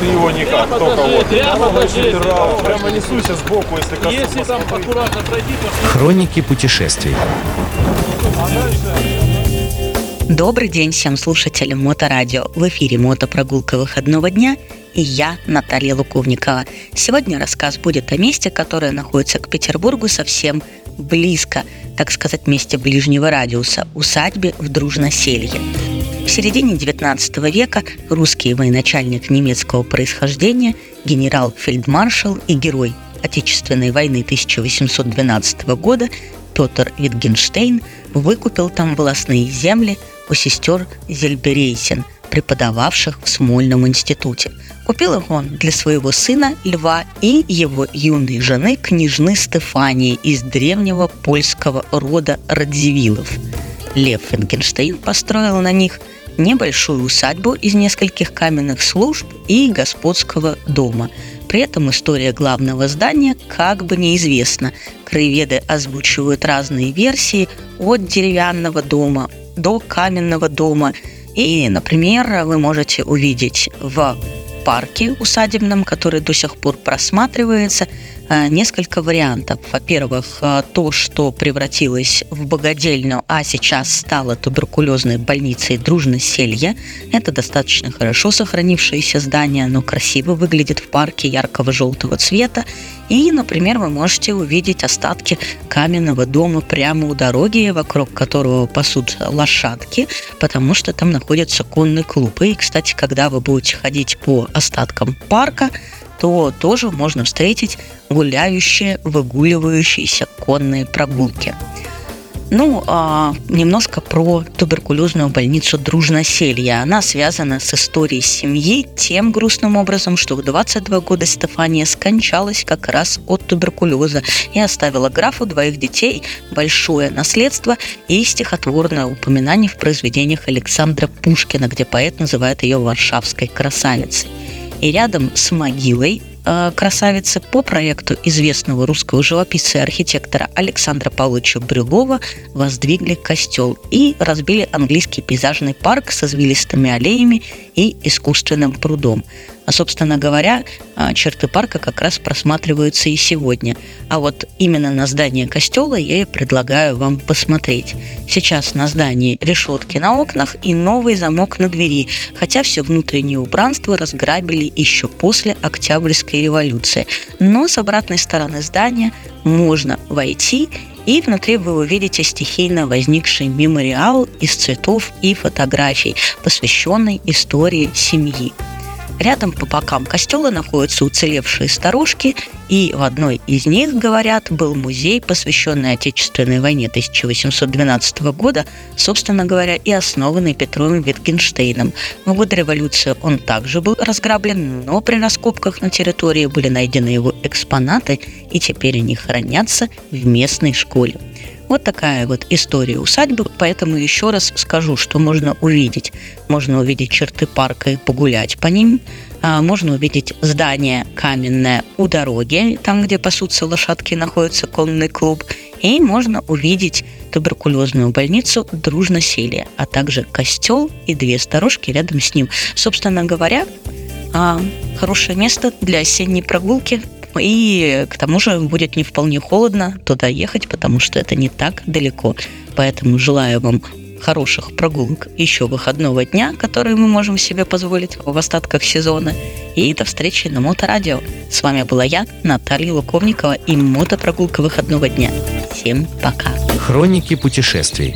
Ты его никак, только вот. прямо покажи. Прямо, прямо несуйся сбоку, если коснусь. Если там аккуратно пройти, то Хроники путешествий. Добрый день всем слушателям Моторадио. В эфире мотопрогулка выходного дня и я, Наталья Луковникова. Сегодня рассказ будет о месте, которое находится к Петербургу совсем близко, так сказать, месте ближнего радиуса – усадьбе в Дружноселье. В середине 19 века русский военачальник немецкого происхождения, генерал-фельдмаршал и герой Отечественной войны 1812 года Петр Витгенштейн выкупил там волосные земли у сестер Зельберейсен, преподававших в Смольном институте. Купил их он для своего сына Льва и его юной жены княжны Стефании из древнего польского рода Радзивиллов. Лев Фингенштейн построил на них небольшую усадьбу из нескольких каменных служб и господского дома. При этом история главного здания как бы неизвестна. Краеведы озвучивают разные версии от деревянного дома до каменного дома. И, например, вы можете увидеть в парке усадебном, который до сих пор просматривается, несколько вариантов. Во-первых, э, то, что превратилось в богадельню, а сейчас стало туберкулезной больницей Дружно-Селье. Это достаточно хорошо сохранившееся здание, оно красиво выглядит в парке яркого желтого цвета. И, например, вы можете увидеть остатки каменного дома прямо у дороги, вокруг которого пасут лошадки, потому что там находится конный клуб. И, кстати, когда вы будете ходить по остаткам парка, то тоже можно встретить гуляющие, выгуливающиеся конные прогулки. Ну, а, немножко про туберкулезную больницу Дружноселья. Она связана с историей семьи тем грустным образом, что в 22 года Стефания скончалась как раз от туберкулеза и оставила графу двоих детей, большое наследство и стихотворное упоминание в произведениях Александра Пушкина, где поэт называет ее варшавской красавицей. И рядом с могилой э, красавицы по проекту известного русского живописца и архитектора Александра Павловича Брюлова воздвигли костел и разбили английский пейзажный парк с извилистыми аллеями и искусственным прудом. А, собственно говоря, а, черты парка как раз просматриваются и сегодня. А вот именно на здание костела я и предлагаю вам посмотреть. Сейчас на здании решетки на окнах и новый замок на двери, хотя все внутреннее убранство разграбили еще после Октябрьской революции. Но с обратной стороны здания можно войти и внутри вы увидите стихийно возникший мемориал из цветов и фотографий, посвященный истории семьи. Рядом по бокам костела находятся уцелевшие сторожки, и в одной из них, говорят, был музей, посвященный Отечественной войне 1812 года, собственно говоря, и основанный Петром Витгенштейном. В годы революции он также был разграблен, но при раскопках на территории были найдены его экспонаты, и теперь они хранятся в местной школе. Вот такая вот история усадьбы, поэтому еще раз скажу, что можно увидеть. Можно увидеть черты парка и погулять по ним. А, можно увидеть здание каменное у дороги, там, где пасутся лошадки, находится конный клуб. И можно увидеть туберкулезную больницу Дружноселье, а также костел и две сторожки рядом с ним. Собственно говоря, а, хорошее место для осенней прогулки и к тому же будет не вполне холодно туда ехать, потому что это не так далеко. Поэтому желаю вам хороших прогулок еще выходного дня, которые мы можем себе позволить в остатках сезона. И до встречи на Моторадио. С вами была я, Наталья Луковникова и мотопрогулка выходного дня. Всем пока. Хроники путешествий.